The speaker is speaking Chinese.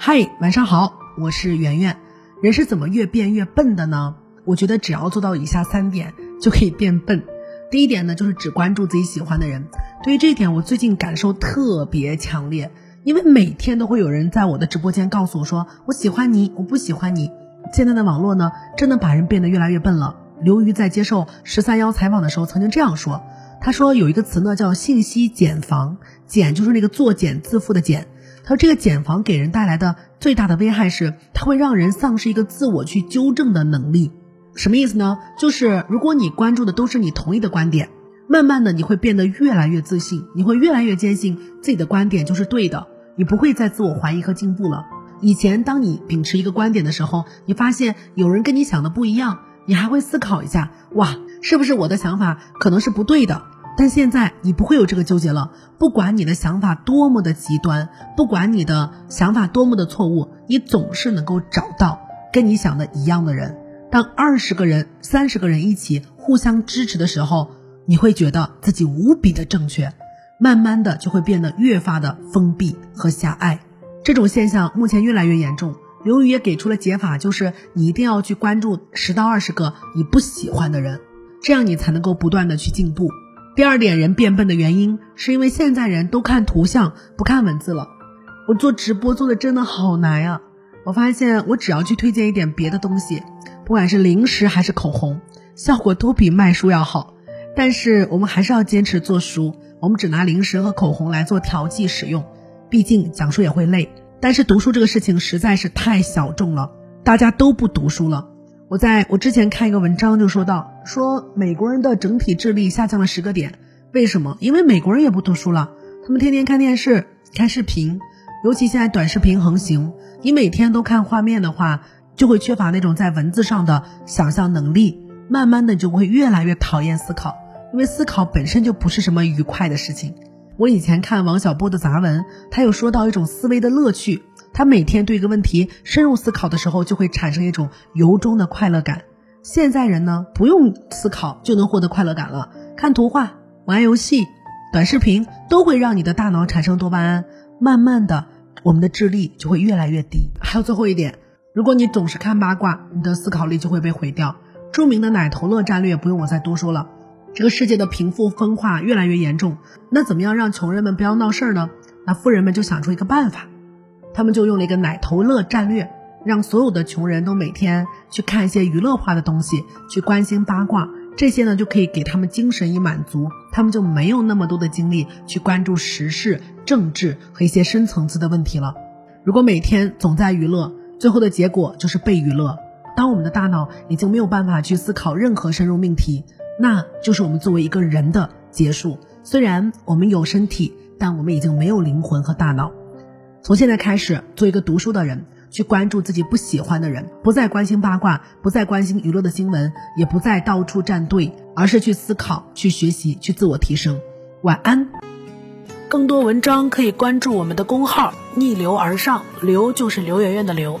嗨，晚上好，我是圆圆。人是怎么越变越笨的呢？我觉得只要做到以下三点就可以变笨。第一点呢，就是只关注自己喜欢的人。对于这一点，我最近感受特别强烈，因为每天都会有人在我的直播间告诉我说：“我喜欢你，我不喜欢你。”现在的网络呢，真的把人变得越来越笨了。刘瑜在接受十三幺采访的时候曾经这样说：“他说有一个词呢叫信息茧房，茧就是那个作茧自缚的茧。他说这个茧房给人带来的最大的危害是，它会让人丧失一个自我去纠正的能力。什么意思呢？就是如果你关注的都是你同意的观点，慢慢的你会变得越来越自信，你会越来越坚信自己的观点就是对的，你不会再自我怀疑和进步了。以前当你秉持一个观点的时候，你发现有人跟你想的不一样。你还会思考一下，哇，是不是我的想法可能是不对的？但现在你不会有这个纠结了。不管你的想法多么的极端，不管你的想法多么的错误，你总是能够找到跟你想的一样的人。当二十个人、三十个人一起互相支持的时候，你会觉得自己无比的正确，慢慢的就会变得越发的封闭和狭隘。这种现象目前越来越严重。刘宇也给出了解法，就是你一定要去关注十到二十个你不喜欢的人，这样你才能够不断的去进步。第二点，人变笨的原因是因为现在人都看图像不看文字了。我做直播做的真的好难呀！我发现我只要去推荐一点别的东西，不管是零食还是口红，效果都比卖书要好。但是我们还是要坚持做书，我们只拿零食和口红来做调剂使用，毕竟讲书也会累。但是读书这个事情实在是太小众了，大家都不读书了。我在我之前看一个文章就说到，说美国人的整体智力下降了十个点，为什么？因为美国人也不读书了，他们天天看电视、看视频，尤其现在短视频横行，你每天都看画面的话，就会缺乏那种在文字上的想象能力，慢慢的就会越来越讨厌思考，因为思考本身就不是什么愉快的事情。我以前看王小波的杂文，他有说到一种思维的乐趣。他每天对一个问题深入思考的时候，就会产生一种由衷的快乐感。现在人呢，不用思考就能获得快乐感了，看图画、玩游戏、短视频都会让你的大脑产生多巴胺，慢慢的，我们的智力就会越来越低。还有最后一点，如果你总是看八卦，你的思考力就会被毁掉。著名的奶头乐战略不用我再多说了。这个世界的贫富分化越来越严重，那怎么样让穷人们不要闹事儿呢？那富人们就想出一个办法，他们就用了一个奶头乐战略，让所有的穷人都每天去看一些娱乐化的东西，去关心八卦，这些呢就可以给他们精神以满足，他们就没有那么多的精力去关注时事、政治和一些深层次的问题了。如果每天总在娱乐，最后的结果就是被娱乐。当我们的大脑已经没有办法去思考任何深入命题。那就是我们作为一个人的结束。虽然我们有身体，但我们已经没有灵魂和大脑。从现在开始，做一个读书的人，去关注自己不喜欢的人，不再关心八卦，不再关心娱乐的新闻，也不再到处站队，而是去思考、去学习、去自我提升。晚安。更多文章可以关注我们的公号“逆流而上”，流就是刘媛媛的刘。